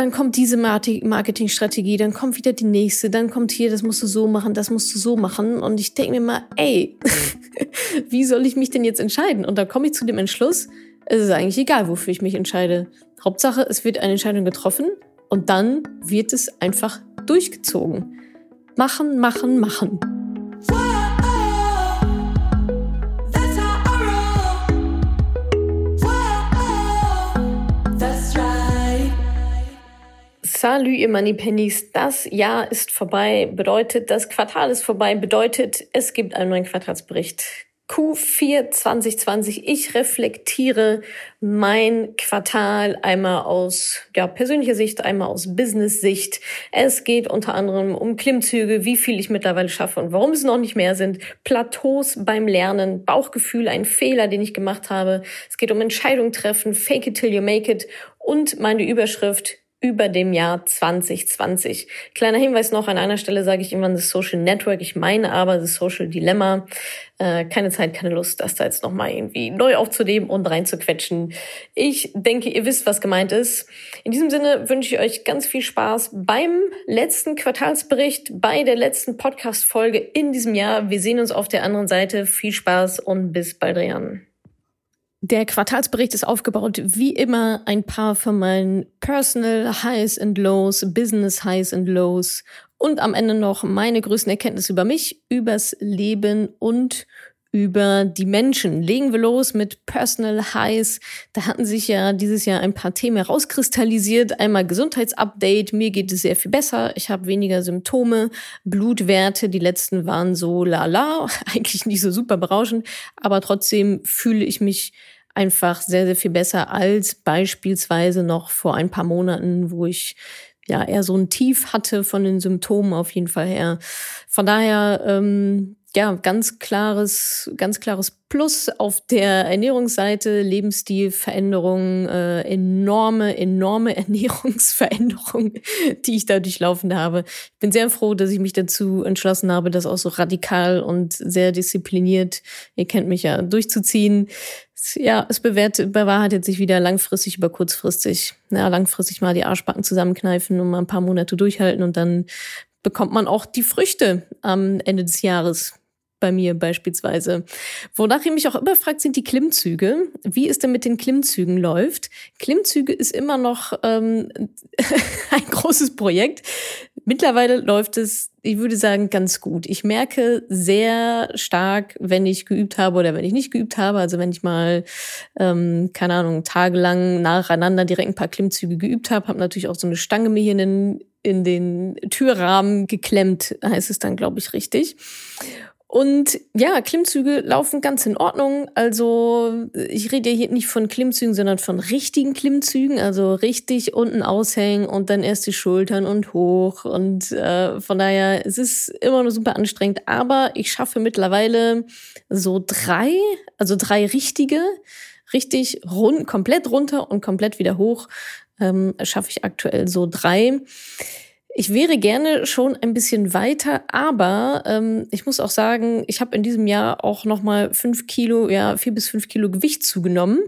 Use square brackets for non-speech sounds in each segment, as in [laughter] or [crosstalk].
dann kommt diese Marketingstrategie, dann kommt wieder die nächste, dann kommt hier, das musst du so machen, das musst du so machen. Und ich denke mir mal, ey, [laughs] wie soll ich mich denn jetzt entscheiden? Und dann komme ich zu dem Entschluss, es ist eigentlich egal, wofür ich mich entscheide. Hauptsache, es wird eine Entscheidung getroffen und dann wird es einfach durchgezogen. Machen, machen, machen. Salut, ihr Money Pennies. Das Jahr ist vorbei, bedeutet, das Quartal ist vorbei, bedeutet, es gibt einen neuen Quartalsbericht. Q4 2020. Ich reflektiere mein Quartal einmal aus ja, persönlicher Sicht, einmal aus Business-Sicht. Es geht unter anderem um Klimmzüge, wie viel ich mittlerweile schaffe und warum es noch nicht mehr sind. Plateaus beim Lernen, Bauchgefühl, ein Fehler, den ich gemacht habe. Es geht um Entscheidungen treffen, fake it till you make it und meine Überschrift über dem Jahr 2020. Kleiner Hinweis noch, an einer Stelle sage ich irgendwann das Social Network, ich meine aber das Social Dilemma. Äh, keine Zeit, keine Lust, das da jetzt nochmal irgendwie neu aufzunehmen und reinzuquetschen. Ich denke, ihr wisst, was gemeint ist. In diesem Sinne wünsche ich euch ganz viel Spaß beim letzten Quartalsbericht, bei der letzten Podcast-Folge in diesem Jahr. Wir sehen uns auf der anderen Seite. Viel Spaß und bis bald, Rian. Der Quartalsbericht ist aufgebaut wie immer ein paar von meinen Personal Highs and Lows, Business Highs and Lows und am Ende noch meine größten Erkenntnisse über mich, übers Leben und über die Menschen. Legen wir los mit Personal Highs. Da hatten sich ja dieses Jahr ein paar Themen herauskristallisiert. Einmal Gesundheitsupdate. Mir geht es sehr viel besser. Ich habe weniger Symptome. Blutwerte, die letzten waren so lala. [laughs] Eigentlich nicht so super berauschend. Aber trotzdem fühle ich mich einfach sehr, sehr viel besser als beispielsweise noch vor ein paar Monaten, wo ich ja eher so ein Tief hatte von den Symptomen auf jeden Fall her. Von daher ähm, ja, ganz klares, ganz klares Plus auf der Ernährungsseite, Lebensstilveränderung, äh, enorme, enorme [laughs] Ernährungsveränderung, die ich da durchlaufen habe. Ich bin sehr froh, dass ich mich dazu entschlossen habe, das auch so radikal und sehr diszipliniert, ihr kennt mich ja, durchzuziehen. Ja, es bewährt, bewahrheitet sich wieder langfristig über kurzfristig. Ja, langfristig mal die Arschbacken zusammenkneifen und mal ein paar Monate durchhalten und dann bekommt man auch die Früchte am Ende des Jahres bei mir beispielsweise. Wonach ihr mich auch immer fragt, sind die Klimmzüge. Wie es denn mit den Klimmzügen läuft. Klimmzüge ist immer noch ähm, [laughs] ein großes Projekt. Mittlerweile läuft es, ich würde sagen, ganz gut. Ich merke sehr stark, wenn ich geübt habe oder wenn ich nicht geübt habe. Also wenn ich mal, ähm, keine Ahnung, tagelang nacheinander direkt ein paar Klimmzüge geübt habe, habe natürlich auch so eine Stange mir hier in den, in den Türrahmen geklemmt, heißt es dann, glaube ich, richtig. Und ja, Klimmzüge laufen ganz in Ordnung. Also ich rede ja hier nicht von Klimmzügen, sondern von richtigen Klimmzügen. Also richtig unten aushängen und dann erst die Schultern und hoch. Und äh, von daher, es ist immer noch super anstrengend. Aber ich schaffe mittlerweile so drei, also drei richtige, richtig rund, komplett runter und komplett wieder hoch. Ähm, schaffe ich aktuell so drei. Ich wäre gerne schon ein bisschen weiter, aber ähm, ich muss auch sagen, ich habe in diesem Jahr auch noch mal fünf Kilo, ja vier bis fünf Kilo Gewicht zugenommen.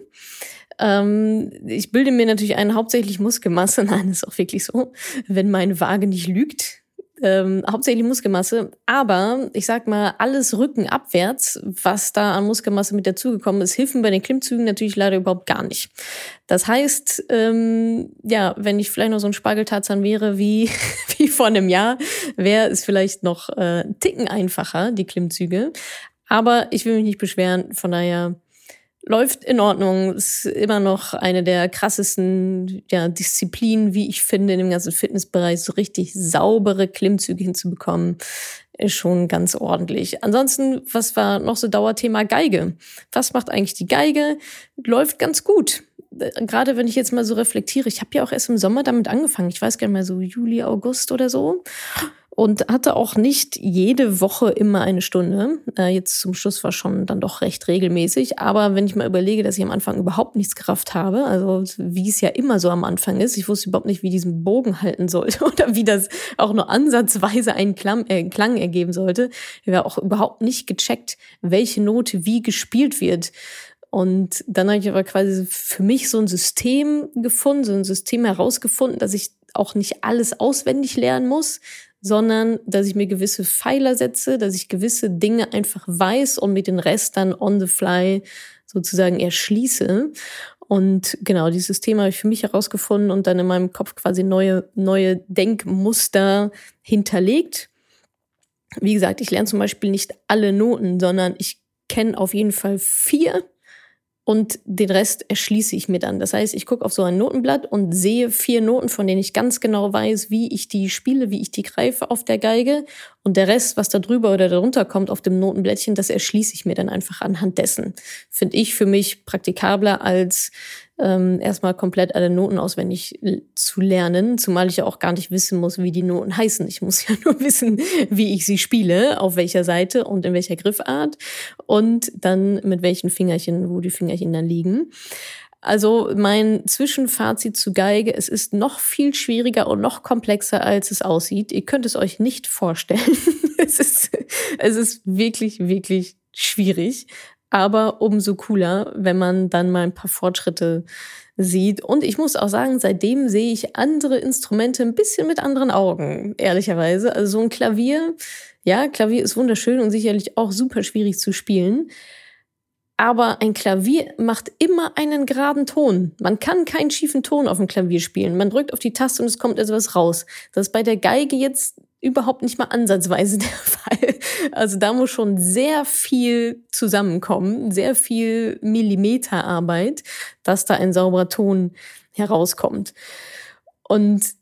Ähm, ich bilde mir natürlich ein, hauptsächlich Muskelmasse. [laughs] Nein, ist auch wirklich so, wenn meine Waage nicht lügt ähm, hauptsächlich Muskelmasse, aber ich sag mal, alles rückenabwärts, was da an Muskelmasse mit dazugekommen ist, hilft bei den Klimmzügen natürlich leider überhaupt gar nicht. Das heißt, ähm, ja, wenn ich vielleicht noch so ein Spargeltarzan wäre wie, [laughs] wie vor einem Jahr, wäre es vielleicht noch äh, Ticken einfacher, die Klimmzüge. Aber ich will mich nicht beschweren, von daher läuft in Ordnung, ist immer noch eine der krassesten ja, Disziplinen, wie ich finde, in dem ganzen Fitnessbereich so richtig saubere Klimmzüge hinzubekommen, ist schon ganz ordentlich. Ansonsten, was war noch so Dauerthema Geige? Was macht eigentlich die Geige? Läuft ganz gut. Gerade wenn ich jetzt mal so reflektiere, ich habe ja auch erst im Sommer damit angefangen. Ich weiß gar nicht mehr so Juli, August oder so und hatte auch nicht jede Woche immer eine Stunde. Äh, jetzt zum Schluss war schon dann doch recht regelmäßig. Aber wenn ich mal überlege, dass ich am Anfang überhaupt nichts gerafft habe, also wie es ja immer so am Anfang ist, ich wusste überhaupt nicht, wie diesen Bogen halten sollte [laughs] oder wie das auch nur ansatzweise einen Klang, äh, Klang ergeben sollte. Ich habe auch überhaupt nicht gecheckt, welche Note wie gespielt wird. Und dann habe ich aber quasi für mich so ein System gefunden, so ein System herausgefunden, dass ich auch nicht alles auswendig lernen muss, sondern dass ich mir gewisse Pfeiler setze, dass ich gewisse Dinge einfach weiß und mit den Rest dann on the fly sozusagen erschließe. Und genau, dieses Thema habe ich für mich herausgefunden und dann in meinem Kopf quasi neue, neue Denkmuster hinterlegt. Wie gesagt, ich lerne zum Beispiel nicht alle Noten, sondern ich kenne auf jeden Fall vier und den Rest erschließe ich mir dann. Das heißt, ich gucke auf so ein Notenblatt und sehe vier Noten, von denen ich ganz genau weiß, wie ich die spiele, wie ich die greife auf der Geige. Und der Rest, was da drüber oder darunter kommt auf dem Notenblättchen, das erschließe ich mir dann einfach anhand dessen. Finde ich für mich praktikabler als ähm, erstmal komplett alle Noten auswendig zu lernen, zumal ich ja auch gar nicht wissen muss, wie die Noten heißen. Ich muss [laughs] ja nur wissen, wie ich sie spiele, auf welcher Seite und in welcher Griffart und dann mit welchen Fingerchen, wo die Fingerchen dann liegen. Also mein Zwischenfazit zu Geige, es ist noch viel schwieriger und noch komplexer, als es aussieht. Ihr könnt es euch nicht vorstellen. [laughs] es, ist, es ist wirklich, wirklich schwierig aber umso cooler, wenn man dann mal ein paar Fortschritte sieht. Und ich muss auch sagen, seitdem sehe ich andere Instrumente ein bisschen mit anderen Augen, ehrlicherweise. Also so ein Klavier, ja, Klavier ist wunderschön und sicherlich auch super schwierig zu spielen. Aber ein Klavier macht immer einen geraden Ton. Man kann keinen schiefen Ton auf dem Klavier spielen. Man drückt auf die Taste und es kommt etwas raus. Das ist bei der Geige jetzt überhaupt nicht mal ansatzweise [laughs] der Fall. Also da muss schon sehr viel zusammenkommen, sehr viel Millimeterarbeit, dass da ein sauberer Ton herauskommt. Und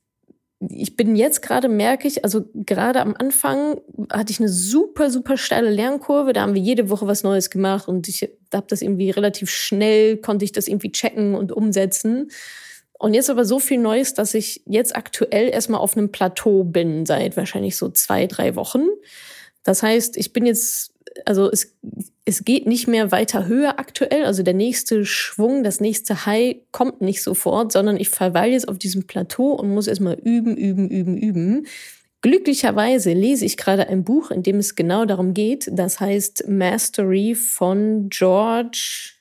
ich bin jetzt gerade, merke ich, also gerade am Anfang hatte ich eine super, super steile Lernkurve. Da haben wir jede Woche was Neues gemacht und ich habe das irgendwie relativ schnell, konnte ich das irgendwie checken und umsetzen. Und jetzt aber so viel Neues, dass ich jetzt aktuell erstmal auf einem Plateau bin, seit wahrscheinlich so zwei, drei Wochen. Das heißt, ich bin jetzt, also es, es geht nicht mehr weiter höher aktuell. Also der nächste Schwung, das nächste High kommt nicht sofort, sondern ich verweile jetzt auf diesem Plateau und muss erstmal üben, üben, üben, üben. Glücklicherweise lese ich gerade ein Buch, in dem es genau darum geht. Das heißt Mastery von George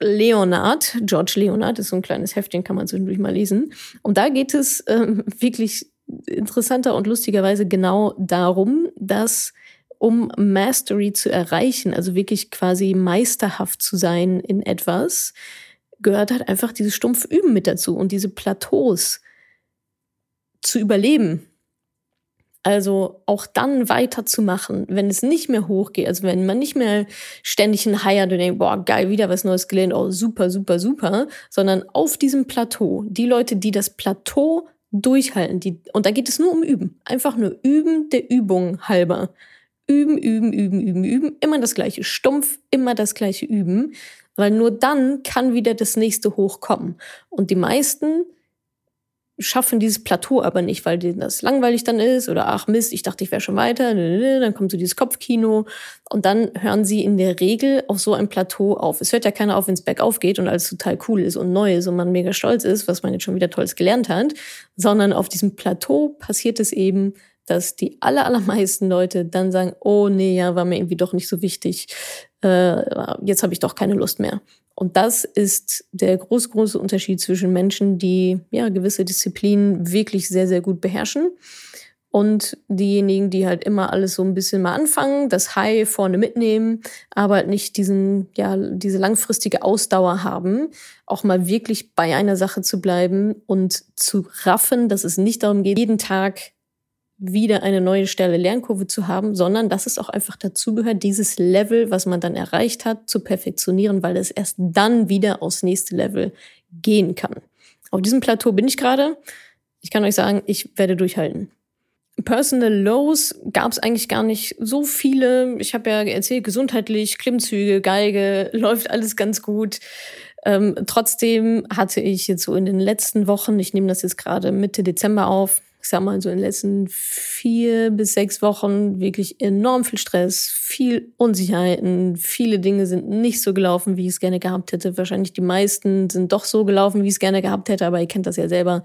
Leonard, George Leonard, ist so ein kleines Heftchen, kann man zwischendurch mal lesen. Und da geht es ähm, wirklich interessanter und lustigerweise genau darum, dass um Mastery zu erreichen, also wirklich quasi meisterhaft zu sein in etwas, gehört halt einfach dieses stumpf Üben mit dazu und diese Plateaus zu überleben. Also auch dann weiterzumachen, wenn es nicht mehr hochgeht, also wenn man nicht mehr ständig ein High hat und denkt, boah, geil, wieder was Neues gelernt, oh, super, super, super, sondern auf diesem Plateau, die Leute, die das Plateau durchhalten, die, und da geht es nur um Üben. Einfach nur Üben der Übung halber. Üben, üben, üben, üben, üben. Immer das gleiche. Stumpf, immer das gleiche Üben. Weil nur dann kann wieder das nächste hochkommen. Und die meisten schaffen dieses Plateau aber nicht, weil denen das langweilig dann ist oder ach Mist, ich dachte, ich wäre schon weiter, dann kommt so dieses Kopfkino und dann hören sie in der Regel auf so ein Plateau auf. Es hört ja keiner auf, wenn es bergauf geht und alles total cool ist und neu ist und man mega stolz ist, was man jetzt schon wieder Tolles gelernt hat, sondern auf diesem Plateau passiert es eben, dass die aller, allermeisten Leute dann sagen, oh nee, ja, war mir irgendwie doch nicht so wichtig, äh, jetzt habe ich doch keine Lust mehr. Und das ist der große, große Unterschied zwischen Menschen, die ja gewisse Disziplinen wirklich sehr, sehr gut beherrschen und diejenigen, die halt immer alles so ein bisschen mal anfangen, das High vorne mitnehmen, aber halt nicht diesen, ja, diese langfristige Ausdauer haben, auch mal wirklich bei einer Sache zu bleiben und zu raffen, dass es nicht darum geht, jeden Tag wieder eine neue Stelle Lernkurve zu haben, sondern dass es auch einfach dazugehört, dieses Level, was man dann erreicht hat, zu perfektionieren, weil es erst dann wieder aufs nächste Level gehen kann. Auf diesem Plateau bin ich gerade. Ich kann euch sagen, ich werde durchhalten. Personal Lows gab es eigentlich gar nicht so viele. Ich habe ja erzählt, gesundheitlich, Klimmzüge, Geige, [laughs] läuft alles ganz gut. Ähm, trotzdem hatte ich jetzt so in den letzten Wochen, ich nehme das jetzt gerade Mitte Dezember auf, ich sag mal, so in den letzten vier bis sechs Wochen wirklich enorm viel Stress, viel Unsicherheiten. Viele Dinge sind nicht so gelaufen, wie ich es gerne gehabt hätte. Wahrscheinlich die meisten sind doch so gelaufen, wie ich es gerne gehabt hätte, aber ihr kennt das ja selber.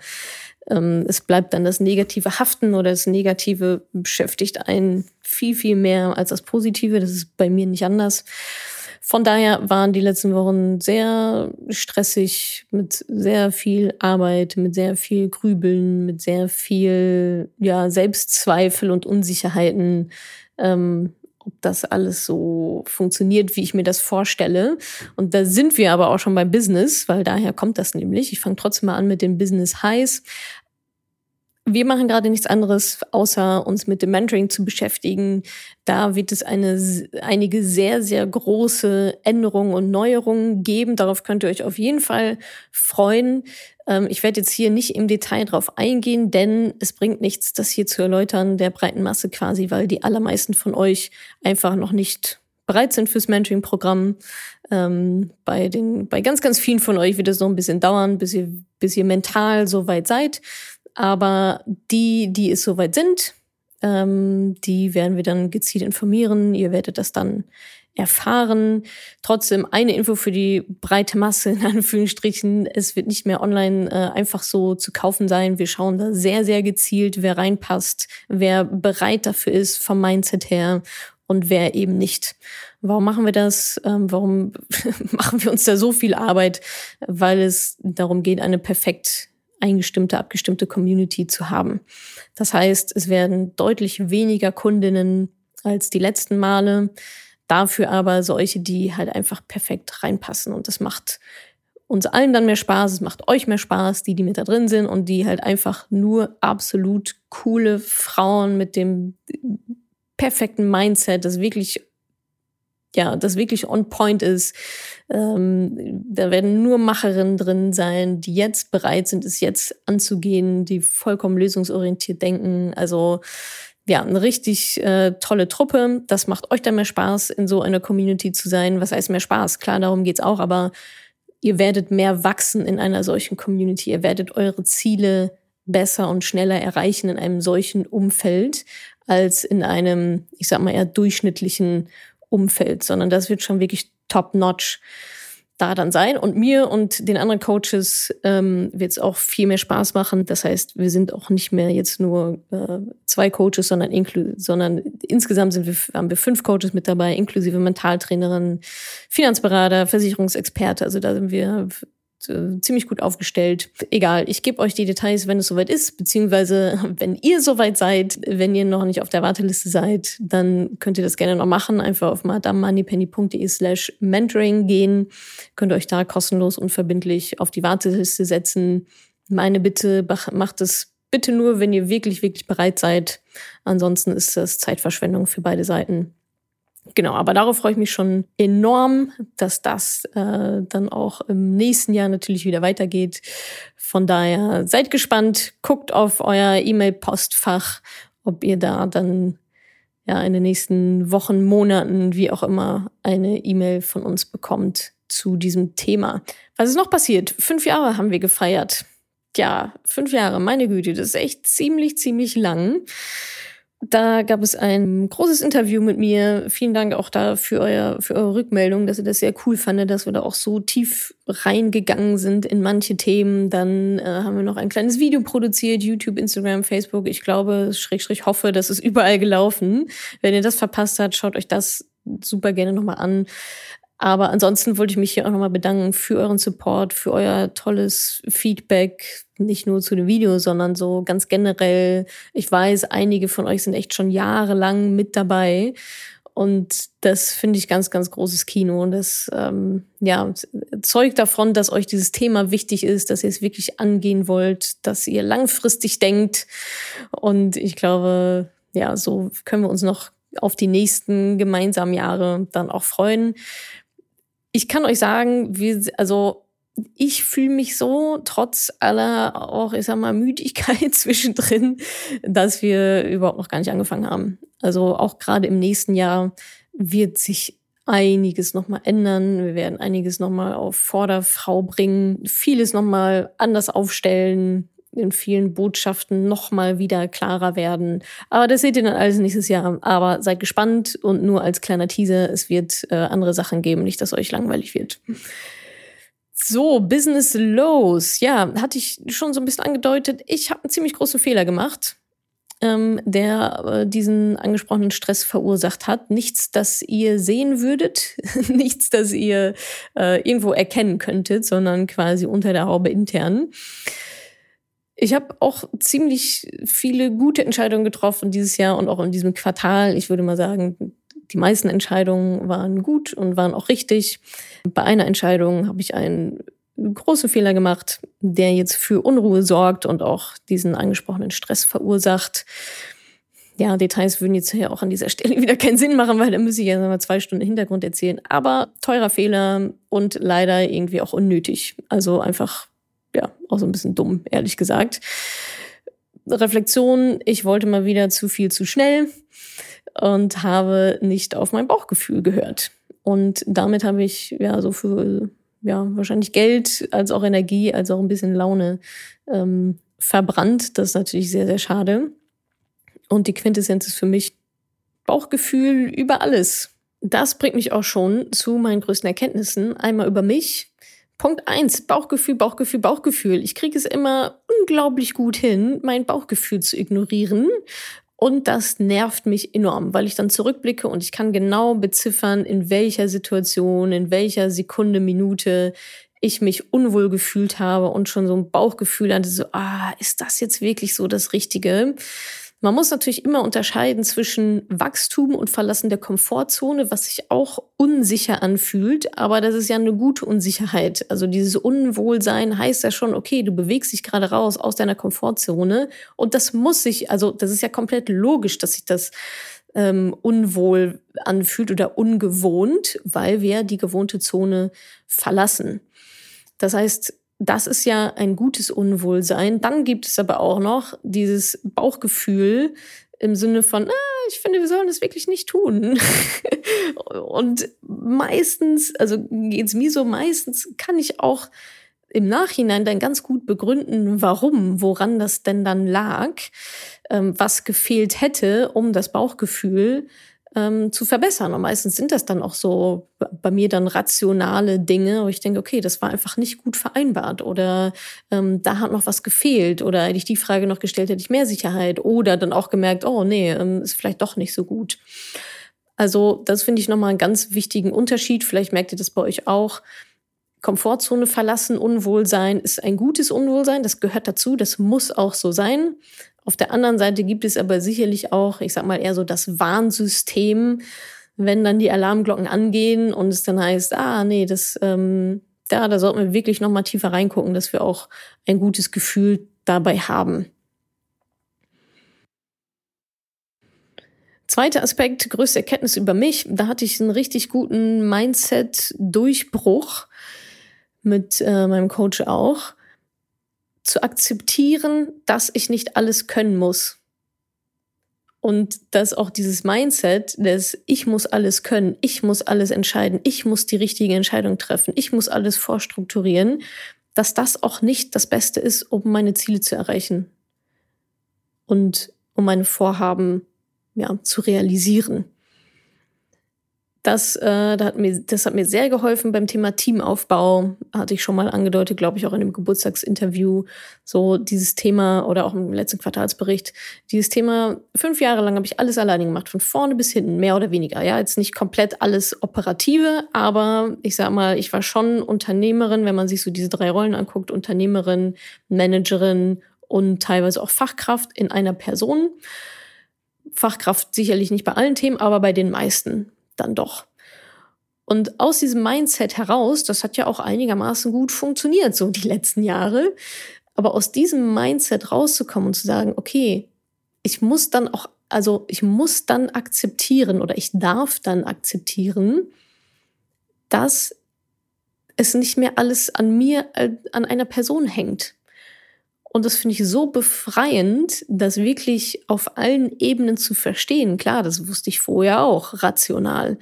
Ähm, es bleibt dann das Negative haften oder das Negative beschäftigt einen viel, viel mehr als das Positive. Das ist bei mir nicht anders. Von daher waren die letzten Wochen sehr stressig, mit sehr viel Arbeit, mit sehr viel Grübeln, mit sehr viel ja, Selbstzweifel und Unsicherheiten. Ähm, ob das alles so funktioniert, wie ich mir das vorstelle. Und da sind wir aber auch schon beim Business, weil daher kommt das nämlich. Ich fange trotzdem mal an mit den Business Highs. Wir machen gerade nichts anderes, außer uns mit dem Mentoring zu beschäftigen. Da wird es eine, einige sehr, sehr große Änderungen und Neuerungen geben. Darauf könnt ihr euch auf jeden Fall freuen. Ähm, ich werde jetzt hier nicht im Detail drauf eingehen, denn es bringt nichts, das hier zu erläutern, der breiten Masse quasi, weil die allermeisten von euch einfach noch nicht bereit sind fürs Mentoring-Programm. Ähm, bei den, bei ganz, ganz vielen von euch wird es noch ein bisschen dauern, bis ihr, bis ihr mental so weit seid. Aber die, die es soweit sind, ähm, die werden wir dann gezielt informieren. Ihr werdet das dann erfahren. Trotzdem eine Info für die breite Masse, in [laughs] Anführungsstrichen. Es wird nicht mehr online äh, einfach so zu kaufen sein. Wir schauen da sehr, sehr gezielt, wer reinpasst, wer bereit dafür ist vom Mindset her und wer eben nicht. Warum machen wir das? Ähm, warum [laughs] machen wir uns da so viel Arbeit? Weil es darum geht, eine perfekt eingestimmte, abgestimmte Community zu haben. Das heißt, es werden deutlich weniger Kundinnen als die letzten Male, dafür aber solche, die halt einfach perfekt reinpassen. Und das macht uns allen dann mehr Spaß, es macht euch mehr Spaß, die, die mit da drin sind und die halt einfach nur absolut coole Frauen mit dem perfekten Mindset, das wirklich ja, das wirklich on point ist. Ähm, da werden nur Macherinnen drin sein, die jetzt bereit sind, es jetzt anzugehen, die vollkommen lösungsorientiert denken. Also ja, eine richtig äh, tolle Truppe. Das macht euch dann mehr Spaß, in so einer Community zu sein. Was heißt mehr Spaß? Klar, darum geht's auch, aber ihr werdet mehr wachsen in einer solchen Community. Ihr werdet eure Ziele besser und schneller erreichen in einem solchen Umfeld als in einem, ich sag mal, eher durchschnittlichen Umfeld, sondern das wird schon wirklich top-notch da dann sein. Und mir und den anderen Coaches ähm, wird es auch viel mehr Spaß machen. Das heißt, wir sind auch nicht mehr jetzt nur äh, zwei Coaches, sondern, inklu sondern insgesamt sind wir, haben wir fünf Coaches mit dabei, inklusive Mentaltrainerin, Finanzberater, Versicherungsexperte. Also da sind wir äh, ziemlich gut aufgestellt. Egal, ich gebe euch die Details, wenn es soweit ist, beziehungsweise [laughs] wenn ihr soweit seid, wenn ihr noch nicht auf der Warteliste seid, dann könnt ihr das gerne noch machen. Einfach auf madamemoneypenny.de slash mentoring gehen. Könnt ihr euch da kostenlos und verbindlich auf die Warteliste setzen. Meine Bitte, macht es bitte nur, wenn ihr wirklich, wirklich bereit seid. Ansonsten ist das Zeitverschwendung für beide Seiten. Genau, aber darauf freue ich mich schon enorm, dass das äh, dann auch im nächsten Jahr natürlich wieder weitergeht. Von daher seid gespannt, guckt auf euer E-Mail-Postfach, ob ihr da dann ja in den nächsten Wochen, Monaten, wie auch immer, eine E-Mail von uns bekommt zu diesem Thema. Was ist noch passiert? Fünf Jahre haben wir gefeiert. Ja, fünf Jahre, meine Güte, das ist echt ziemlich, ziemlich lang. Da gab es ein großes Interview mit mir. Vielen Dank auch da für, euer, für eure Rückmeldung, dass ihr das sehr cool fandet, dass wir da auch so tief reingegangen sind in manche Themen. Dann äh, haben wir noch ein kleines Video produziert, YouTube, Instagram, Facebook. Ich glaube, schräg, schräg hoffe, das ist überall gelaufen. Wenn ihr das verpasst habt, schaut euch das super gerne nochmal an. Aber ansonsten wollte ich mich hier auch nochmal bedanken für euren Support, für euer tolles Feedback, nicht nur zu dem Video, sondern so ganz generell. Ich weiß, einige von euch sind echt schon jahrelang mit dabei. Und das finde ich ganz, ganz großes Kino. Und das ähm, ja, zeugt davon, dass euch dieses Thema wichtig ist, dass ihr es wirklich angehen wollt, dass ihr langfristig denkt. Und ich glaube, ja, so können wir uns noch auf die nächsten gemeinsamen Jahre dann auch freuen ich kann euch sagen, wir, also ich fühle mich so, trotz aller auch, ich sag mal, Müdigkeit [laughs] zwischendrin, dass wir überhaupt noch gar nicht angefangen haben. Also auch gerade im nächsten Jahr wird sich einiges nochmal ändern. Wir werden einiges nochmal auf Vorderfrau bringen, vieles nochmal anders aufstellen, in vielen Botschaften nochmal wieder klarer werden. Aber das seht ihr dann alles nächstes Jahr. Aber seid gespannt und nur als kleiner Teaser, es wird äh, andere Sachen geben, nicht, dass euch langweilig wird. So, Business Lows. Ja, hatte ich schon so ein bisschen angedeutet. Ich habe einen ziemlich großen Fehler gemacht. ähm, der äh, diesen angesprochenen Stress verursacht hat. Nichts, das ihr sehen würdet, [laughs] nichts, das ihr äh, irgendwo erkennen könntet, sondern quasi unter der Haube intern. Ich habe auch ziemlich viele gute Entscheidungen getroffen dieses Jahr und auch in diesem Quartal. Ich würde mal sagen, die meisten Entscheidungen waren gut und waren auch richtig. Bei einer Entscheidung habe ich einen großen Fehler gemacht, der jetzt für Unruhe sorgt und auch diesen angesprochenen Stress verursacht. Ja, Details würden jetzt hier auch an dieser Stelle [laughs] wieder keinen Sinn machen, weil da müsste ich ja mal zwei Stunden Hintergrund erzählen. Aber teurer Fehler und leider irgendwie auch unnötig. Also einfach, ja, auch so ein bisschen dumm, ehrlich gesagt. Reflexion, ich wollte mal wieder zu viel zu schnell und habe nicht auf mein Bauchgefühl gehört. Und damit habe ich ja so für ja, wahrscheinlich Geld als auch Energie, als auch ein bisschen Laune ähm, verbrannt. Das ist natürlich sehr, sehr schade. Und die Quintessenz ist für mich Bauchgefühl über alles. Das bringt mich auch schon zu meinen größten Erkenntnissen. Einmal über mich. Punkt eins Bauchgefühl, Bauchgefühl, Bauchgefühl. Ich kriege es immer unglaublich gut hin, mein Bauchgefühl zu ignorieren und das nervt mich enorm, weil ich dann zurückblicke und ich kann genau beziffern, in welcher Situation, in welcher Sekunde, Minute ich mich unwohl gefühlt habe und schon so ein Bauchgefühl hatte, so, ah, ist das jetzt wirklich so das Richtige? Man muss natürlich immer unterscheiden zwischen Wachstum und Verlassen der Komfortzone, was sich auch unsicher anfühlt, aber das ist ja eine gute Unsicherheit. Also dieses Unwohlsein heißt ja schon, okay, du bewegst dich gerade raus aus deiner Komfortzone und das muss sich, also das ist ja komplett logisch, dass sich das ähm, unwohl anfühlt oder ungewohnt, weil wir die gewohnte Zone verlassen. Das heißt, das ist ja ein gutes Unwohlsein. Dann gibt es aber auch noch dieses Bauchgefühl im Sinne von, ah, ich finde, wir sollen das wirklich nicht tun. [laughs] und meistens, also geht es mir so, meistens kann ich auch im Nachhinein dann ganz gut begründen, warum, woran das denn dann lag, ähm, was gefehlt hätte, um das Bauchgefühl ähm, zu verbessern. Und meistens sind das dann auch so bei mir dann rationale Dinge, wo ich denke, okay, das war einfach nicht gut vereinbart oder ähm, da hat noch was gefehlt oder hätte ich die Frage noch gestellt, hätte ich mehr Sicherheit oder dann auch gemerkt, oh nee, ähm, ist vielleicht doch nicht so gut. Also das finde ich nochmal einen ganz wichtigen Unterschied. Vielleicht merkt ihr das bei euch auch. Komfortzone verlassen, Unwohlsein ist ein gutes Unwohlsein. Das gehört dazu. Das muss auch so sein. Auf der anderen Seite gibt es aber sicherlich auch, ich sag mal, eher so das Warnsystem, wenn dann die Alarmglocken angehen und es dann heißt, ah, nee, das, ähm, da, da sollten wir wirklich nochmal tiefer reingucken, dass wir auch ein gutes Gefühl dabei haben. Zweiter Aspekt, größte Erkenntnis über mich. Da hatte ich einen richtig guten Mindset-Durchbruch mit äh, meinem Coach auch zu akzeptieren, dass ich nicht alles können muss. Und dass auch dieses Mindset, dass ich muss alles können, ich muss alles entscheiden, ich muss die richtige Entscheidung treffen, ich muss alles vorstrukturieren, dass das auch nicht das Beste ist, um meine Ziele zu erreichen und um meine Vorhaben ja, zu realisieren. Das, äh, das, hat mir, das hat mir sehr geholfen beim Thema Teamaufbau. Hatte ich schon mal angedeutet, glaube ich, auch in dem Geburtstagsinterview. So dieses Thema oder auch im letzten Quartalsbericht. Dieses Thema, fünf Jahre lang habe ich alles alleine gemacht, von vorne bis hinten, mehr oder weniger. Ja, jetzt nicht komplett alles Operative, aber ich sag mal, ich war schon Unternehmerin, wenn man sich so diese drei Rollen anguckt, Unternehmerin, Managerin und teilweise auch Fachkraft in einer Person. Fachkraft sicherlich nicht bei allen Themen, aber bei den meisten dann doch. Und aus diesem Mindset heraus, das hat ja auch einigermaßen gut funktioniert, so die letzten Jahre. Aber aus diesem Mindset rauszukommen und zu sagen, okay, ich muss dann auch, also ich muss dann akzeptieren oder ich darf dann akzeptieren, dass es nicht mehr alles an mir, äh, an einer Person hängt. Und das finde ich so befreiend, das wirklich auf allen Ebenen zu verstehen. Klar, das wusste ich vorher auch, rational.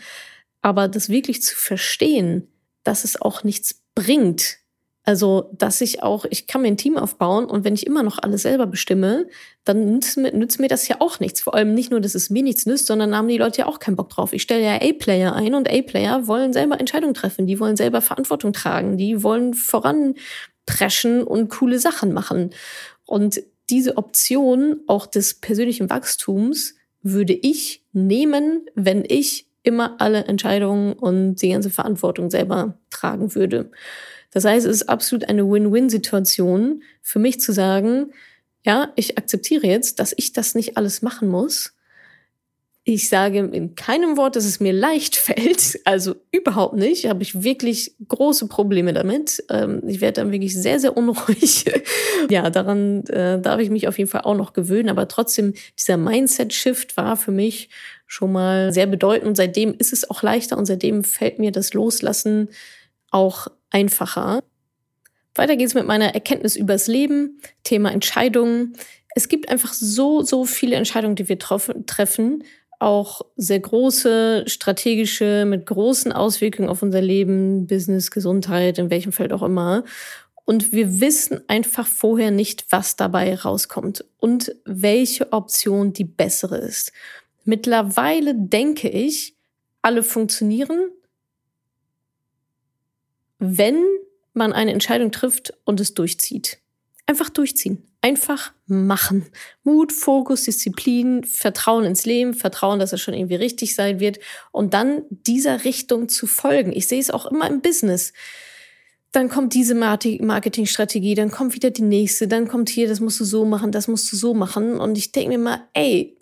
Aber das wirklich zu verstehen, dass es auch nichts bringt. Also, dass ich auch, ich kann mir ein Team aufbauen und wenn ich immer noch alles selber bestimme, dann nützt mir, nützt mir das ja auch nichts. Vor allem nicht nur, dass es mir nichts nützt, sondern haben die Leute ja auch keinen Bock drauf. Ich stelle ja A-Player ein und A-Player wollen selber Entscheidungen treffen, die wollen selber Verantwortung tragen, die wollen voran preschen und coole Sachen machen. Und diese Option auch des persönlichen Wachstums würde ich nehmen, wenn ich immer alle Entscheidungen und die ganze Verantwortung selber tragen würde. Das heißt, es ist absolut eine Win-Win-Situation für mich zu sagen, ja, ich akzeptiere jetzt, dass ich das nicht alles machen muss ich sage in keinem Wort, dass es mir leicht fällt, [laughs] also überhaupt nicht. Habe ich wirklich große Probleme damit. Ähm, ich werde dann wirklich sehr, sehr unruhig. [laughs] ja, daran äh, darf ich mich auf jeden Fall auch noch gewöhnen. Aber trotzdem, dieser Mindset-Shift war für mich schon mal sehr bedeutend. Und seitdem ist es auch leichter und seitdem fällt mir das Loslassen auch einfacher. Weiter geht's mit meiner Erkenntnis übers Leben, Thema Entscheidungen. Es gibt einfach so, so viele Entscheidungen, die wir treffen auch sehr große, strategische, mit großen Auswirkungen auf unser Leben, Business, Gesundheit, in welchem Feld auch immer. Und wir wissen einfach vorher nicht, was dabei rauskommt und welche Option die bessere ist. Mittlerweile denke ich, alle funktionieren, wenn man eine Entscheidung trifft und es durchzieht. Einfach durchziehen. Einfach machen. Mut, Fokus, Disziplin, Vertrauen ins Leben, Vertrauen, dass es schon irgendwie richtig sein wird und dann dieser Richtung zu folgen. Ich sehe es auch immer im Business. Dann kommt diese Marketingstrategie, dann kommt wieder die nächste, dann kommt hier, das musst du so machen, das musst du so machen. Und ich denke mir mal, ey,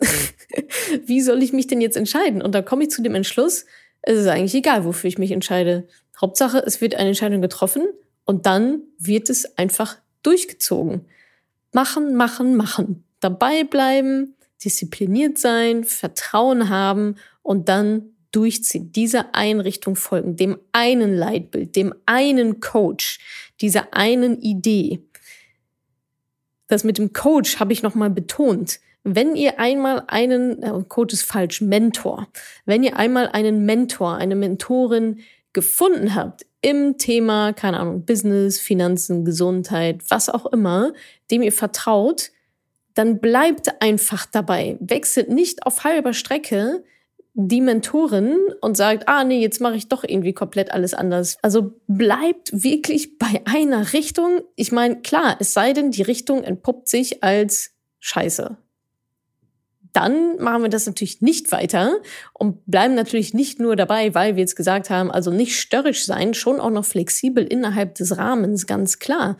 [laughs] wie soll ich mich denn jetzt entscheiden? Und da komme ich zu dem Entschluss, es ist eigentlich egal, wofür ich mich entscheide. Hauptsache, es wird eine Entscheidung getroffen und dann wird es einfach durchgezogen. Machen, machen, machen. Dabei bleiben, diszipliniert sein, Vertrauen haben und dann durchziehen, dieser Einrichtung folgen, dem einen Leitbild, dem einen Coach, dieser einen Idee. Das mit dem Coach habe ich nochmal betont. Wenn ihr einmal einen, äh, Coach ist falsch, Mentor, wenn ihr einmal einen Mentor, eine Mentorin gefunden habt im Thema, keine Ahnung, Business, Finanzen, Gesundheit, was auch immer, dem ihr vertraut, dann bleibt einfach dabei. Wechselt nicht auf halber Strecke die Mentorin und sagt, ah nee, jetzt mache ich doch irgendwie komplett alles anders. Also bleibt wirklich bei einer Richtung. Ich meine, klar, es sei denn, die Richtung entpuppt sich als Scheiße dann machen wir das natürlich nicht weiter und bleiben natürlich nicht nur dabei, weil wir jetzt gesagt haben, also nicht störrisch sein, schon auch noch flexibel innerhalb des Rahmens, ganz klar.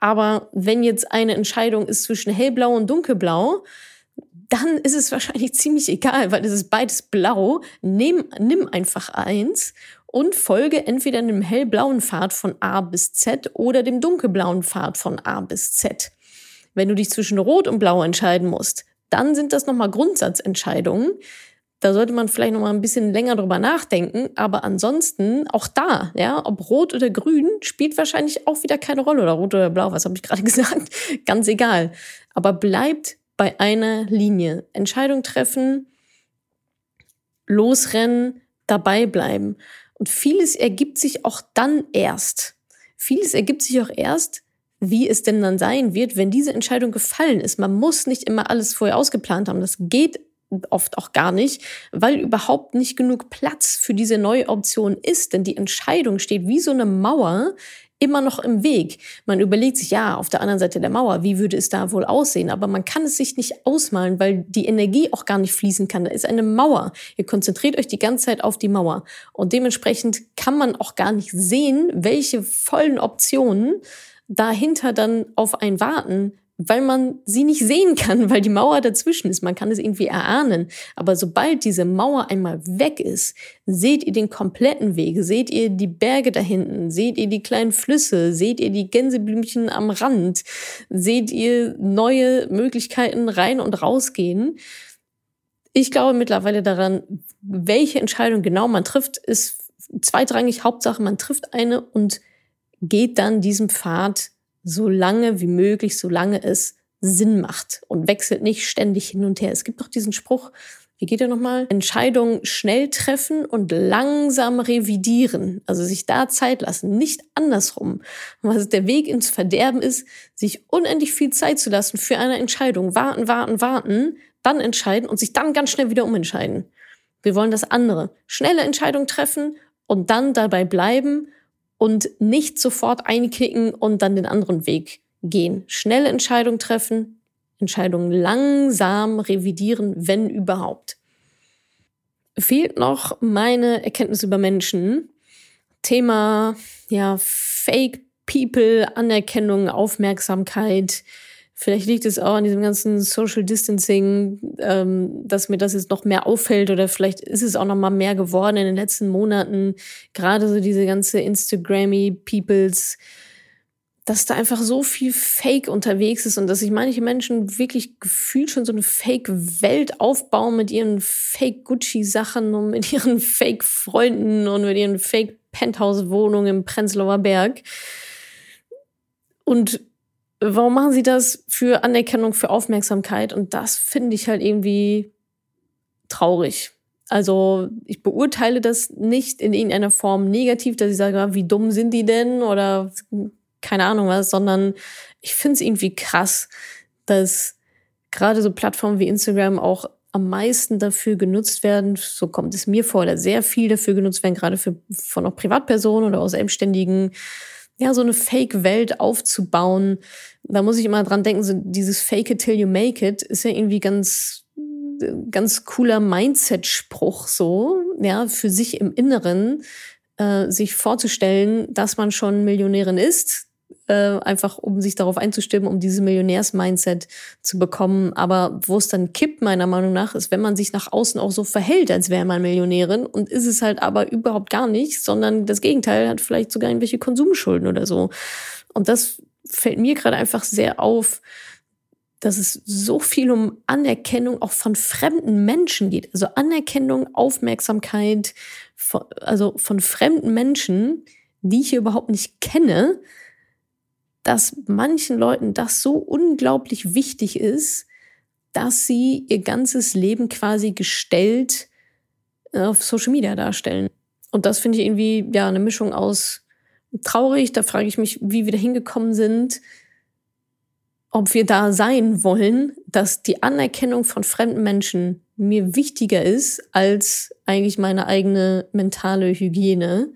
Aber wenn jetzt eine Entscheidung ist zwischen hellblau und dunkelblau, dann ist es wahrscheinlich [laughs] ziemlich egal, weil es ist beides blau. Nimm, nimm einfach eins und folge entweder dem hellblauen Pfad von A bis Z oder dem dunkelblauen Pfad von A bis Z. Wenn du dich zwischen Rot und Blau entscheiden musst, dann sind das nochmal Grundsatzentscheidungen. Da sollte man vielleicht nochmal ein bisschen länger drüber nachdenken. Aber ansonsten, auch da, ja, ob rot oder grün, spielt wahrscheinlich auch wieder keine Rolle. Oder rot oder blau, was habe ich gerade [laughs] gesagt? Ganz egal. Aber bleibt bei einer Linie. Entscheidung treffen, losrennen, dabei bleiben. Und vieles ergibt sich auch dann erst. Vieles ergibt sich auch erst, wie es denn dann sein wird, wenn diese Entscheidung gefallen ist. Man muss nicht immer alles vorher ausgeplant haben. Das geht oft auch gar nicht, weil überhaupt nicht genug Platz für diese neue Option ist. Denn die Entscheidung steht wie so eine Mauer immer noch im Weg. Man überlegt sich, ja, auf der anderen Seite der Mauer, wie würde es da wohl aussehen? Aber man kann es sich nicht ausmalen, weil die Energie auch gar nicht fließen kann. Da ist eine Mauer. Ihr konzentriert euch die ganze Zeit auf die Mauer. Und dementsprechend kann man auch gar nicht sehen, welche vollen Optionen dahinter dann auf ein warten, weil man sie nicht sehen kann, [laughs] weil die Mauer dazwischen ist. Man kann es irgendwie erahnen. Aber sobald diese Mauer einmal weg ist, seht ihr den kompletten Weg, seht ihr die Berge da hinten, seht ihr die kleinen Flüsse, seht ihr die Gänseblümchen am Rand, seht ihr neue Möglichkeiten rein und rausgehen. Ich glaube mittlerweile daran, welche Entscheidung genau man trifft, ist zweitrangig. Hauptsache, man trifft eine und geht dann diesem Pfad so lange wie möglich, solange es Sinn macht und wechselt nicht ständig hin und her. Es gibt doch diesen Spruch, wie geht er nochmal? Entscheidungen schnell treffen und langsam revidieren. Also sich da Zeit lassen, nicht andersrum. Was der Weg ins Verderben ist, sich unendlich viel Zeit zu lassen für eine Entscheidung. Warten, warten, warten, dann entscheiden und sich dann ganz schnell wieder umentscheiden. Wir wollen das andere. Schnelle Entscheidung treffen und dann dabei bleiben und nicht sofort einknicken und dann den anderen Weg gehen. Schnelle Entscheidung treffen, Entscheidungen langsam revidieren, wenn überhaupt. Fehlt noch meine Erkenntnis über Menschen. Thema, ja, Fake People, Anerkennung, Aufmerksamkeit. Vielleicht liegt es auch an diesem ganzen Social Distancing, ähm, dass mir das jetzt noch mehr auffällt oder vielleicht ist es auch noch mal mehr geworden in den letzten Monaten. Gerade so diese ganze Instagrammy Peoples, dass da einfach so viel Fake unterwegs ist und dass sich manche Menschen wirklich gefühlt schon so eine Fake-Welt aufbauen mit ihren Fake-Gucci-Sachen und mit ihren [laughs] Fake-Freunden und mit ihren Fake-Penthouse-Wohnungen im Prenzlauer Berg. Und warum machen sie das für Anerkennung, für Aufmerksamkeit? Und das finde ich halt irgendwie traurig. Also ich beurteile das nicht in irgendeiner Form negativ, dass ich sage, ah, wie dumm sind die denn oder keine Ahnung was, sondern ich finde es irgendwie krass, dass gerade so Plattformen wie Instagram auch am meisten dafür genutzt werden, so kommt es mir vor, oder sehr viel dafür genutzt werden, gerade für, von auch Privatpersonen oder auch Selbstständigen, ja, so eine Fake-Welt aufzubauen. Da muss ich immer dran denken, so dieses Fake it till you make it ist ja irgendwie ganz, ganz cooler Mindset-Spruch so, ja, für sich im Inneren, äh, sich vorzustellen, dass man schon Millionärin ist, äh, einfach um sich darauf einzustimmen, um dieses Millionärs-Mindset zu bekommen. Aber wo es dann kippt, meiner Meinung nach, ist, wenn man sich nach außen auch so verhält, als wäre man Millionärin und ist es halt aber überhaupt gar nicht, sondern das Gegenteil hat vielleicht sogar irgendwelche Konsumschulden oder so. Und das fällt mir gerade einfach sehr auf, dass es so viel um Anerkennung auch von fremden Menschen geht. Also Anerkennung, Aufmerksamkeit, also von fremden Menschen, die ich hier überhaupt nicht kenne, dass manchen Leuten das so unglaublich wichtig ist, dass sie ihr ganzes Leben quasi gestellt äh, auf Social Media darstellen. Und das finde ich irgendwie ja eine Mischung aus traurig. Da frage ich mich, wie wir da hingekommen sind, ob wir da sein wollen, dass die Anerkennung von fremden Menschen mir wichtiger ist als eigentlich meine eigene mentale Hygiene.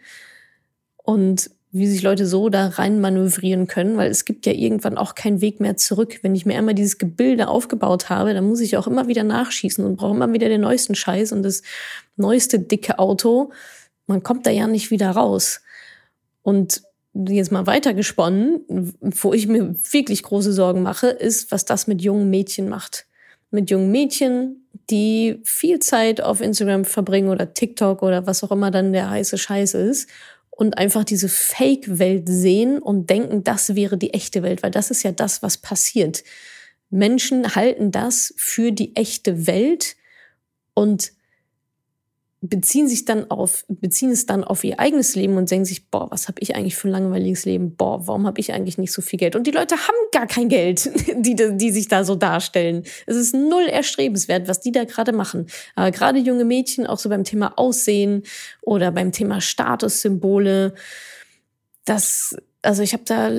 Und wie sich Leute so da rein manövrieren können, weil es gibt ja irgendwann auch keinen Weg mehr zurück. Wenn ich mir einmal dieses Gebilde aufgebaut habe, dann muss ich auch immer wieder nachschießen und brauche immer wieder den neuesten Scheiß und das neueste dicke Auto. Man kommt da ja nicht wieder raus. Und jetzt mal weitergesponnen, wo ich mir wirklich große Sorgen mache, ist, was das mit jungen Mädchen macht. Mit jungen Mädchen, die viel Zeit auf Instagram verbringen oder TikTok oder was auch immer dann der heiße Scheiß ist und einfach diese Fake-Welt sehen und denken, das wäre die echte Welt, weil das ist ja das, was passiert. Menschen halten das für die echte Welt und beziehen sich dann auf, beziehen es dann auf ihr eigenes Leben und denken sich, boah, was habe ich eigentlich für ein langweiliges Leben? Boah, warum habe ich eigentlich nicht so viel Geld? Und die Leute haben gar kein Geld, [laughs] die, die sich da so darstellen. Es ist null erstrebenswert, was die da gerade machen. Aber gerade junge Mädchen, auch so beim Thema Aussehen oder beim Thema Statussymbole, das also ich habe da,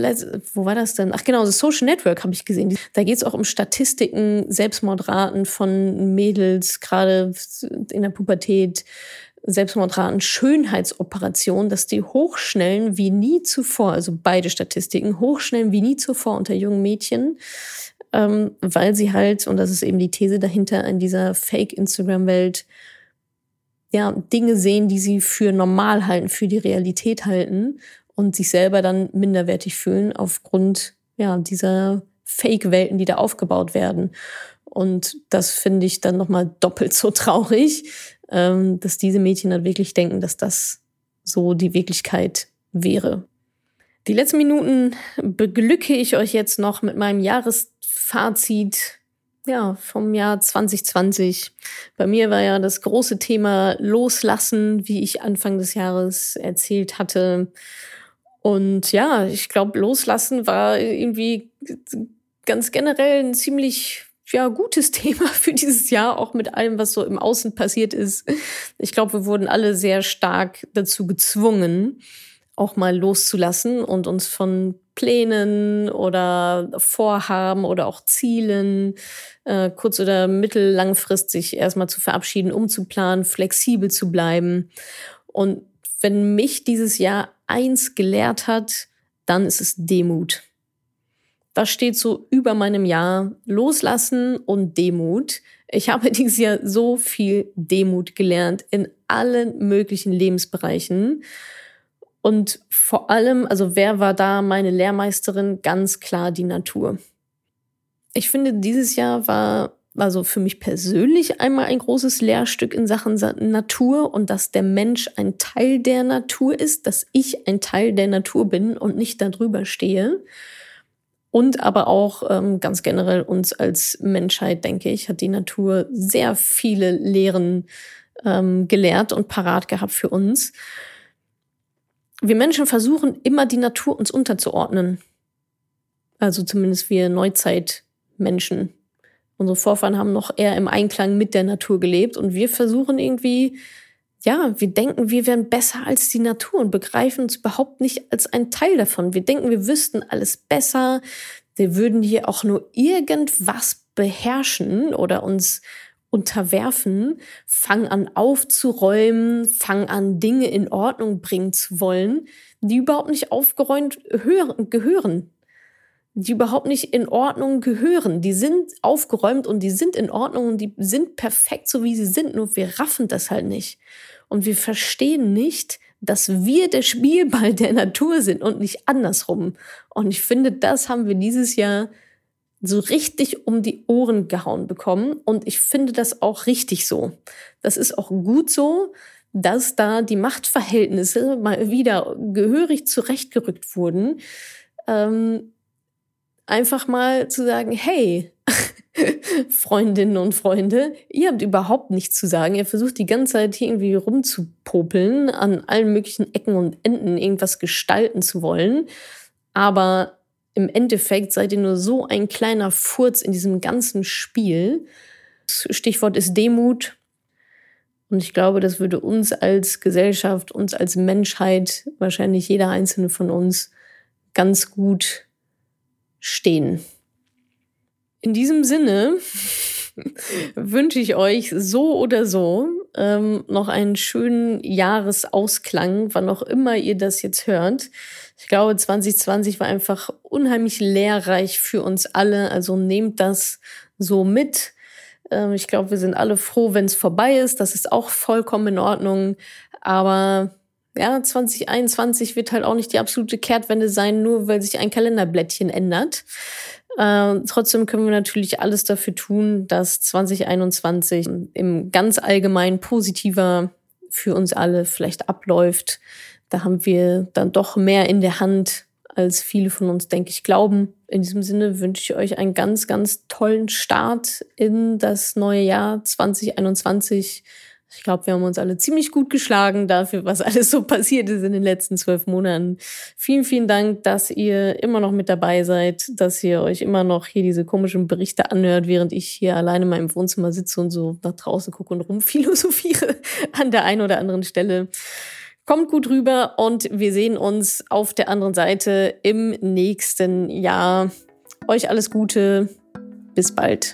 wo war das denn? Ach genau, das Social Network habe ich gesehen. Da geht es auch um Statistiken, Selbstmordraten von Mädels, gerade in der Pubertät, Selbstmordraten, Schönheitsoperationen, dass die hochschnellen wie nie zuvor, also beide Statistiken, hochschnellen wie nie zuvor unter jungen Mädchen, ähm, weil sie halt, und das ist eben die These dahinter, in dieser Fake-Instagram-Welt, ja, Dinge sehen, die sie für normal halten, für die Realität halten und sich selber dann minderwertig fühlen aufgrund ja, dieser Fake-Welten, die da aufgebaut werden. Und das finde ich dann nochmal doppelt so traurig, ähm, dass diese Mädchen dann wirklich denken, dass das so die Wirklichkeit wäre. Die letzten Minuten beglücke ich euch jetzt noch mit meinem Jahresfazit ja, vom Jahr 2020. Bei mir war ja das große Thema Loslassen, wie ich Anfang des Jahres erzählt hatte. Und ja, ich glaube, loslassen war irgendwie ganz generell ein ziemlich ja, gutes [laughs] Thema für dieses Jahr, auch mit allem, was so im Außen passiert ist. Ich glaube, wir wurden alle sehr stark dazu gezwungen, auch mal loszulassen und uns von Plänen oder Vorhaben oder auch Zielen äh, kurz- oder mittellangfristig erstmal zu verabschieden, umzuplanen, flexibel zu bleiben. Und wenn mich dieses Jahr eins gelehrt hat, dann ist es Demut. Das steht so über meinem Jahr. Loslassen und Demut. Ich habe [laughs] dieses Jahr so viel Demut gelernt in allen möglichen Lebensbereichen. Und vor allem, also wer war da meine Lehrmeisterin? Ganz klar die Natur. Ich finde, dieses Jahr war also für mich persönlich einmal ein großes Lehrstück in Sachen Natur und dass der Mensch ein Teil der Natur ist, dass ich ein Teil der Natur bin und nicht darüber stehe. Und aber auch ähm, ganz generell uns als Menschheit, denke ich, hat die Natur sehr viele Lehren ähm, gelehrt und parat gehabt für uns. Wir Menschen versuchen immer die Natur uns unterzuordnen. Also zumindest wir Neuzeitmenschen. Unsere Vorfahren haben noch eher im Einklang mit der Natur gelebt und wir versuchen irgendwie, ja, wir denken, wir wären besser als die Natur und begreifen uns überhaupt nicht als ein Teil davon. Wir denken, wir wüssten alles besser. Wir würden hier auch nur irgendwas beherrschen oder uns unterwerfen, fangen an aufzuräumen, fangen an Dinge in Ordnung bringen zu wollen, die überhaupt nicht aufgeräumt gehören die überhaupt nicht in Ordnung gehören. Die sind aufgeräumt und die sind in Ordnung und die sind perfekt, so wie sie sind. Nur wir raffen das halt nicht. Und wir verstehen nicht, dass wir der Spielball der Natur sind und nicht andersrum. Und ich finde, das haben wir dieses Jahr so richtig um die Ohren gehauen bekommen. Und ich finde das auch richtig so. Das ist auch gut so, dass da die Machtverhältnisse mal wieder gehörig zurechtgerückt wurden. Ähm, einfach mal zu sagen, hey, [laughs] Freundinnen und Freunde, ihr habt überhaupt nichts zu sagen. Ihr versucht die ganze Zeit hier irgendwie rumzupopeln, an allen möglichen Ecken und Enden irgendwas gestalten zu wollen. Aber im Endeffekt seid ihr nur so ein kleiner Furz in diesem ganzen Spiel. Das Stichwort ist Demut. Und ich glaube, das würde uns als Gesellschaft, uns als Menschheit, wahrscheinlich jeder einzelne von uns ganz gut stehen. In diesem Sinne [laughs] wünsche ich euch so oder so ähm, noch einen schönen Jahresausklang, wann auch immer ihr das jetzt hört. Ich glaube, 2020 war einfach unheimlich lehrreich für uns alle. Also nehmt das so mit. Ähm, ich glaube, wir sind alle froh, wenn es vorbei ist. Das ist auch vollkommen in Ordnung. Aber ja, 2021 wird halt auch nicht die absolute Kehrtwende sein, nur weil sich ein Kalenderblättchen ändert. Äh, trotzdem können wir natürlich alles dafür tun, dass 2021 im ganz allgemein positiver für uns alle vielleicht abläuft. Da haben wir dann doch mehr in der Hand, als viele von uns, denke ich, glauben. In diesem Sinne wünsche ich euch einen ganz, ganz tollen Start in das neue Jahr 2021. Ich glaube, wir haben uns alle ziemlich gut geschlagen dafür, was [laughs] alles so passiert ist in den letzten zwölf Monaten. Vielen, vielen Dank, dass ihr immer noch mit dabei seid, dass ihr euch immer noch hier diese komischen Berichte anhört, während ich hier alleine in meinem Wohnzimmer sitze und so nach draußen gucke und rumphilosophiere [laughs] an der einen oder anderen Stelle. Kommt gut rüber und wir sehen uns auf der anderen Seite im nächsten Jahr. Euch alles Gute. Bis bald.